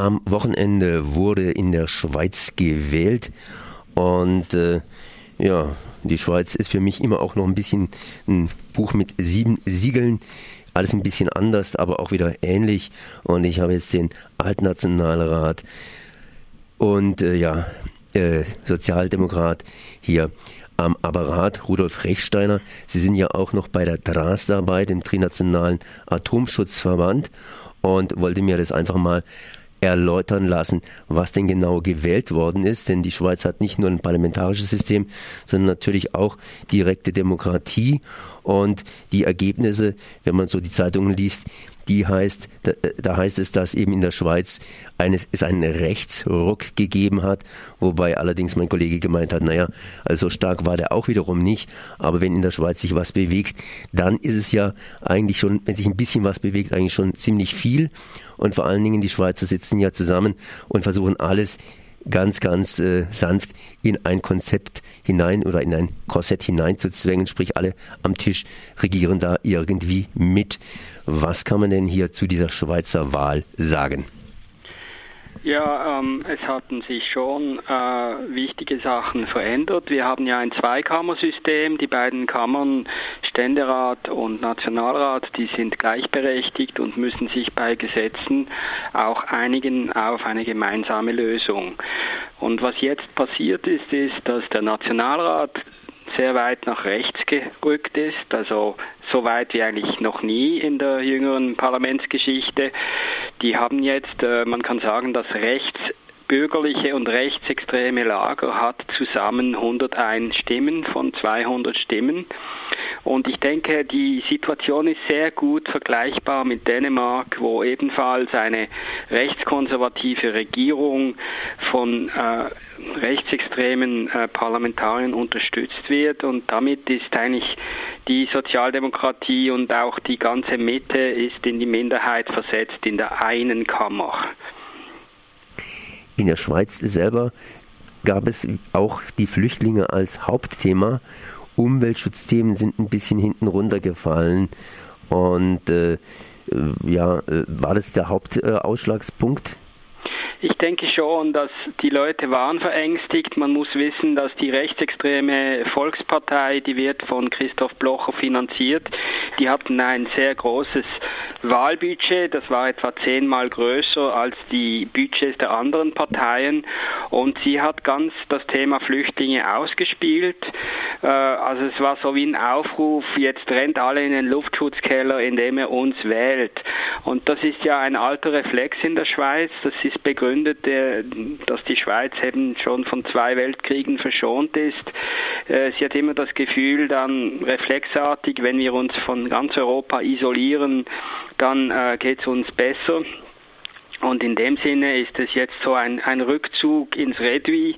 Am Wochenende wurde in der Schweiz gewählt und äh, ja, die Schweiz ist für mich immer auch noch ein bisschen ein Buch mit sieben Siegeln. Alles ein bisschen anders, aber auch wieder ähnlich. Und ich habe jetzt den Altnationalrat und äh, ja, äh, Sozialdemokrat hier am Apparat, Rudolf Rechsteiner. Sie sind ja auch noch bei der DRAS dabei, dem Trinationalen Atomschutzverband, und wollte mir das einfach mal erläutern lassen, was denn genau gewählt worden ist. Denn die Schweiz hat nicht nur ein parlamentarisches System, sondern natürlich auch direkte Demokratie. Und die Ergebnisse, wenn man so die Zeitungen liest, die heißt, da, heißt es, dass eben in der Schweiz eine, es einen Rechtsruck gegeben hat, wobei allerdings mein Kollege gemeint hat, naja, also stark war der auch wiederum nicht, aber wenn in der Schweiz sich was bewegt, dann ist es ja eigentlich schon, wenn sich ein bisschen was bewegt, eigentlich schon ziemlich viel. Und vor allen Dingen die Schweizer sitzen ja zusammen und versuchen alles ganz, ganz äh, sanft in ein Konzept hinein oder in ein Korsett hineinzuzwängen, sprich alle am Tisch regieren da irgendwie mit. Was kann man denn hier zu dieser Schweizer Wahl sagen? Ja, ähm, es hatten sich schon äh, wichtige Sachen verändert. Wir haben ja ein Zweikammersystem. Die beiden Kammern, Ständerat und Nationalrat, die sind gleichberechtigt und müssen sich bei Gesetzen auch einigen auf eine gemeinsame Lösung. Und was jetzt passiert ist, ist, dass der Nationalrat sehr weit nach rechts gerückt ist, also so weit wie eigentlich noch nie in der jüngeren Parlamentsgeschichte. Die haben jetzt, äh, man kann sagen, das rechtsbürgerliche und rechtsextreme Lager hat zusammen 101 Stimmen von 200 Stimmen. Und ich denke, die Situation ist sehr gut vergleichbar mit Dänemark, wo ebenfalls eine rechtskonservative Regierung von äh, rechtsextremen äh, Parlamentariern unterstützt wird. Und damit ist eigentlich die Sozialdemokratie und auch die ganze Mitte ist in die Minderheit versetzt in der einen Kammer. In der Schweiz selber gab es auch die Flüchtlinge als Hauptthema Umweltschutzthemen sind ein bisschen hinten runtergefallen. Und äh, äh ja, äh, war das der Hauptausschlagspunkt? Ich denke schon, dass die Leute waren verängstigt. Man muss wissen, dass die rechtsextreme Volkspartei, die wird von Christoph Blocher finanziert, die hatten ein sehr großes Wahlbudget, das war etwa zehnmal größer als die Budgets der anderen Parteien und sie hat ganz das Thema Flüchtlinge ausgespielt. Äh, also es war so wie ein Aufruf, jetzt rennt alle in den Luftschutzkeller, indem er uns wählt. Und das ist ja ein alter Reflex in der Schweiz, das ist begründet, äh, dass die Schweiz eben schon von zwei Weltkriegen verschont ist. Äh, sie hat immer das Gefühl, dann reflexartig, wenn wir uns von ganz Europa isolieren, dann äh, geht es uns besser. Und in dem Sinne ist es jetzt so ein, ein Rückzug ins Redui.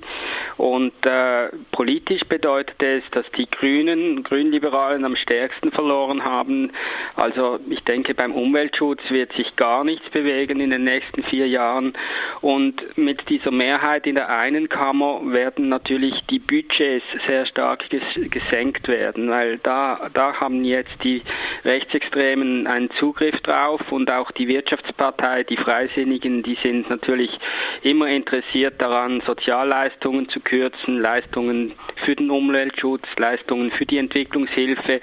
Und äh, politisch bedeutet es, dass die Grünen, Grünliberalen am stärksten verloren haben. Also ich denke, beim Umweltschutz wird sich gar nichts bewegen in den nächsten vier Jahren. Und mit dieser Mehrheit in der einen Kammer werden natürlich die Budgets sehr stark ges gesenkt werden, weil da, da haben jetzt die Rechtsextremen einen Zugriff drauf und auch die Wirtschaftspartei, die Freisinnigen, die sind natürlich immer interessiert daran, Sozialleistungen zu kürzen, Leistungen für den Umweltschutz, Leistungen für die Entwicklungshilfe.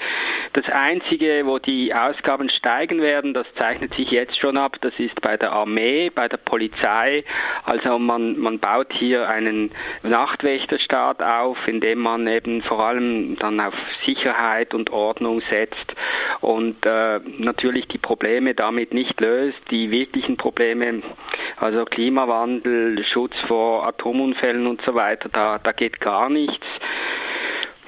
Das Einzige, wo die Ausgaben steigen werden, das zeichnet sich jetzt schon ab, das ist bei der Armee, bei der Polizei. Also man, man baut hier einen Nachtwächterstaat auf, indem man eben vor allem dann auf Sicherheit und Ordnung setzt und äh, natürlich die Probleme damit nicht löst. Die wirklichen Probleme also Klimawandel, Schutz vor Atomunfällen und so weiter, da, da geht gar nichts.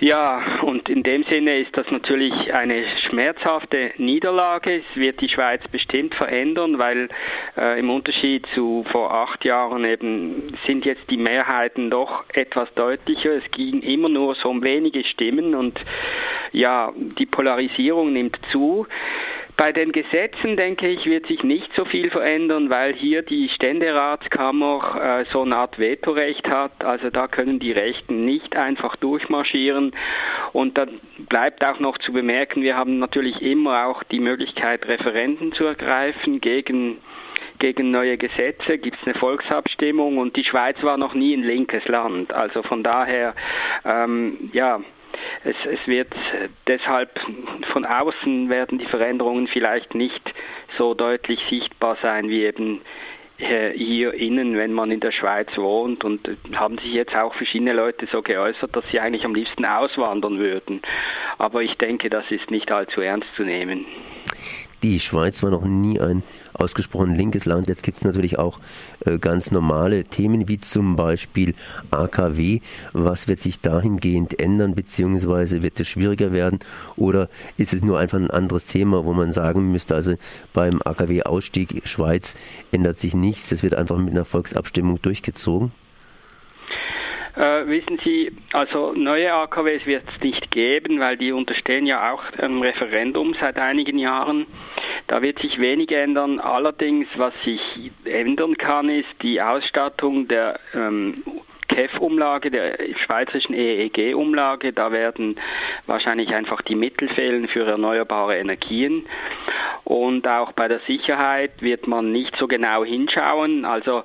Ja, und in dem Sinne ist das natürlich eine schmerzhafte Niederlage. Es wird die Schweiz bestimmt verändern, weil äh, im Unterschied zu vor acht Jahren eben sind jetzt die Mehrheiten doch etwas deutlicher. Es ging immer nur so um wenige Stimmen und ja, die Polarisierung nimmt zu. Bei den Gesetzen, denke ich, wird sich nicht so viel verändern, weil hier die Ständeratskammer äh, so eine Art Vetorecht hat. Also da können die Rechten nicht einfach durchmarschieren. Und dann bleibt auch noch zu bemerken, wir haben natürlich immer auch die Möglichkeit, Referenden zu ergreifen gegen gegen neue Gesetze, gibt es eine Volksabstimmung und die Schweiz war noch nie ein linkes Land. Also von daher, ähm, ja, es, es wird deshalb von außen werden die Veränderungen vielleicht nicht so deutlich sichtbar sein wie eben hier innen, wenn man in der Schweiz wohnt und haben sich jetzt auch verschiedene Leute so geäußert, dass sie eigentlich am liebsten auswandern würden. Aber ich denke, das ist nicht allzu ernst zu nehmen. Die Schweiz war noch nie ein ausgesprochen linkes Land. Jetzt gibt es natürlich auch äh, ganz normale Themen wie zum Beispiel AKW. Was wird sich dahingehend ändern, beziehungsweise wird es schwieriger werden? Oder ist es nur einfach ein anderes Thema, wo man sagen müsste, also beim AKW-Ausstieg Schweiz ändert sich nichts, es wird einfach mit einer Volksabstimmung durchgezogen? Äh, wissen Sie, also neue AKWs wird es nicht geben, weil die unterstehen ja auch einem Referendum seit einigen Jahren. Da wird sich wenig ändern. Allerdings, was sich ändern kann, ist die Ausstattung der ähm, KEF-Umlage, der schweizerischen EEG-Umlage. Da werden wahrscheinlich einfach die Mittel fehlen für erneuerbare Energien. Und auch bei der Sicherheit wird man nicht so genau hinschauen. Also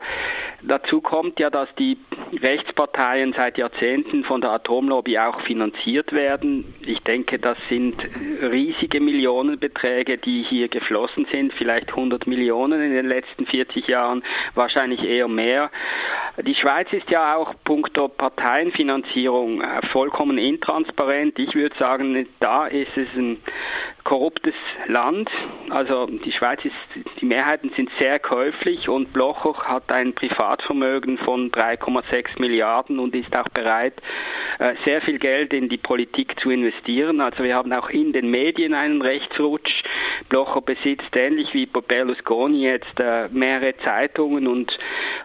dazu kommt ja, dass die Rechtsparteien seit Jahrzehnten von der Atomlobby auch finanziert werden. Ich denke, das sind riesige Millionenbeträge, die hier geflossen sind, vielleicht 100 Millionen in den letzten 40 Jahren, wahrscheinlich eher mehr. Die Schweiz ist ja auch punkto Parteienfinanzierung vollkommen intransparent. Ich würde sagen, da ist es ein korruptes Land. Also die Schweiz ist, die Mehrheiten sind sehr käuflich und Blocher hat ein Privatvermögen von 3,6 Milliarden und ist auch bereit, äh, sehr viel Geld in die Politik zu investieren. Also wir haben auch in den Medien einen Rechtsrutsch. Blocher besitzt ähnlich wie Berlusconi jetzt äh, mehrere Zeitungen und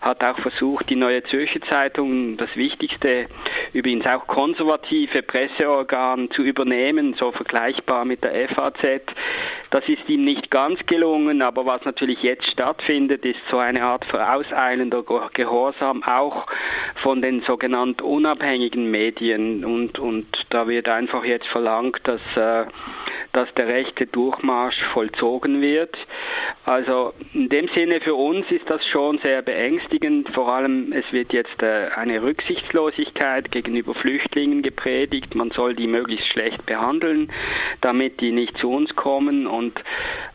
hat auch versucht, die Neue Zürcher Zeitung, das wichtigste, übrigens auch konservative Presseorgan zu übernehmen, so vergleichbar mit der FAZ. Das ist ihm nicht ganz gelungen, aber was natürlich jetzt stattfindet, ist so eine Art vorauseilender Gehorsam auch von den sogenannten unabhängigen Medien und, und da wird einfach jetzt verlangt, dass äh, dass der rechte Durchmarsch vollzogen wird. Also in dem Sinne für uns ist das schon sehr beängstigend. Vor allem es wird jetzt äh, eine Rücksichtslosigkeit gegenüber Flüchtlingen gepredigt. Man soll die möglichst schlecht behandeln, damit die nicht zu uns kommen und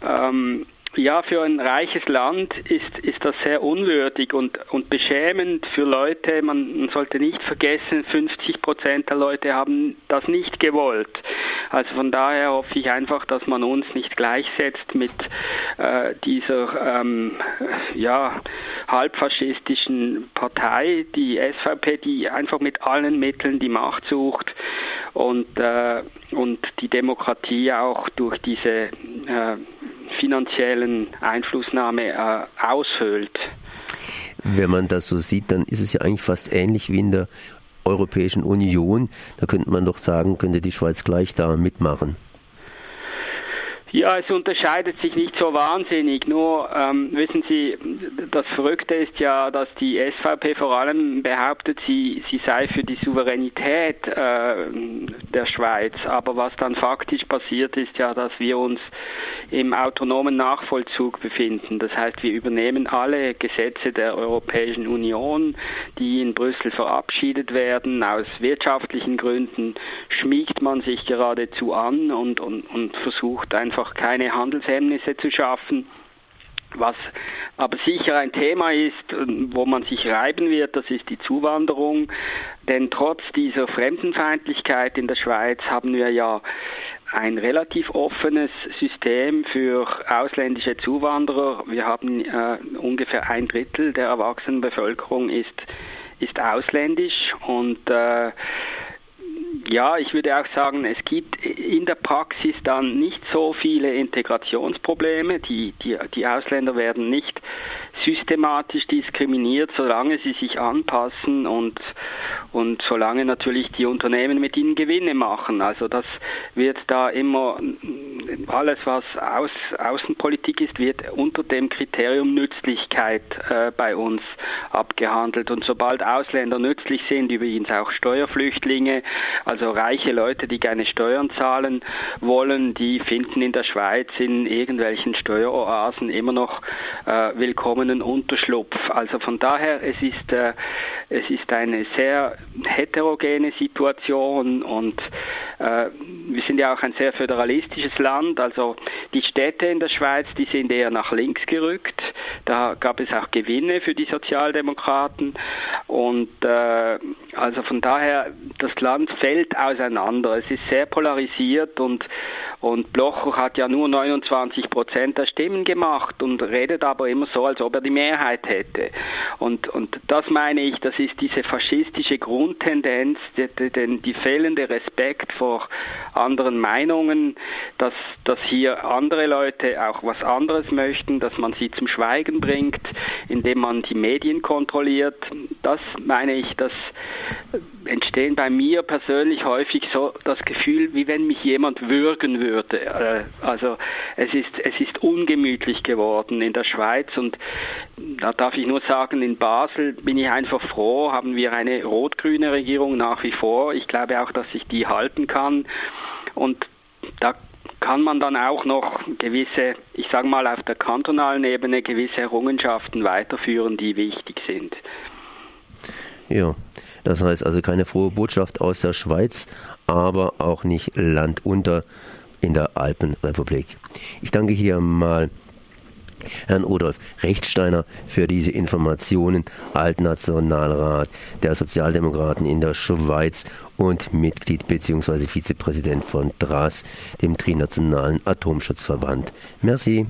ähm, ja, für ein reiches Land ist, ist das sehr unwürdig und, und beschämend für Leute. Man, sollte nicht vergessen, 50 Prozent der Leute haben das nicht gewollt. Also von daher hoffe ich einfach, dass man uns nicht gleichsetzt mit äh, dieser ähm, ja, halbfaschistischen Partei, die SVP, die einfach mit allen Mitteln die Macht sucht und, äh, und die Demokratie auch durch diese äh, finanziellen Einflussnahme äh, aushöhlt. Wenn man das so sieht, dann ist es ja eigentlich fast ähnlich wie in der Europäischen Union. Da könnte man doch sagen, könnte die Schweiz gleich da mitmachen. Ja, es unterscheidet sich nicht so wahnsinnig. Nur ähm, wissen Sie, das Verrückte ist ja, dass die SVP vor allem behauptet, sie, sie sei für die Souveränität äh, der Schweiz. Aber was dann faktisch passiert, ist ja, dass wir uns im autonomen Nachvollzug befinden. Das heißt, wir übernehmen alle Gesetze der Europäischen Union, die in Brüssel verabschiedet werden. Aus wirtschaftlichen Gründen schmiegt man sich geradezu an und, und, und versucht einfach einfach keine Handelshemmnisse zu schaffen. Was aber sicher ein Thema ist, wo man sich reiben wird, das ist die Zuwanderung. Denn trotz dieser Fremdenfeindlichkeit in der Schweiz haben wir ja ein relativ offenes System für ausländische Zuwanderer. Wir haben äh, ungefähr ein Drittel der erwachsenen Bevölkerung ist, ist ausländisch und äh, ja, ich würde auch sagen, es gibt in der Praxis dann nicht so viele Integrationsprobleme. Die, die, die Ausländer werden nicht systematisch diskriminiert, solange sie sich anpassen und, und solange natürlich die Unternehmen mit ihnen Gewinne machen. Also das wird da immer alles, was Aus, Außenpolitik ist, wird unter dem Kriterium Nützlichkeit äh, bei uns abgehandelt. Und sobald Ausländer nützlich sind, übrigens auch Steuerflüchtlinge, also reiche Leute, die keine Steuern zahlen wollen, die finden in der Schweiz in irgendwelchen Steueroasen immer noch äh, willkommenen Unterschlupf. Also von daher, es ist, äh, es ist eine sehr heterogene Situation und äh, wir sind ja auch ein sehr föderalistisches Land, also die Städte in der Schweiz, die sind eher nach links gerückt. Da gab es auch Gewinne für die Sozialdemokraten und äh, also von daher, das Land fällt auseinander. Es ist sehr polarisiert und und Blocher hat ja nur 29 Prozent der Stimmen gemacht und redet aber immer so, als ob er die Mehrheit hätte. Und, und das meine ich, das ist diese faschistische Grundtendenz, die, die, die fehlende Respekt vor anderen Meinungen, dass, dass hier andere Leute auch was anderes möchten, dass man sie zum Schweigen bringt, indem man die Medien kontrolliert. Das meine ich, das entstehen bei mir persönlich häufig so das Gefühl, wie wenn mich jemand würgen würde. Äh, also es ist, es ist ungemütlich geworden in der Schweiz und da darf ich nur sagen, in Basel bin ich einfach froh, haben wir eine rot-grüne Regierung nach wie vor. Ich glaube auch, dass sich die halten kann und da kann man dann auch noch gewisse, ich sage mal auf der kantonalen Ebene, gewisse Errungenschaften weiterführen, die wichtig sind. Ja, das heißt also keine frohe Botschaft aus der Schweiz, aber auch nicht Land unter in der Alpenrepublik. Ich danke hier mal Herrn Odolf Rechtsteiner für diese Informationen, Altnationalrat der Sozialdemokraten in der Schweiz und Mitglied bzw. Vizepräsident von DRAS, dem Trinationalen Atomschutzverband. Merci.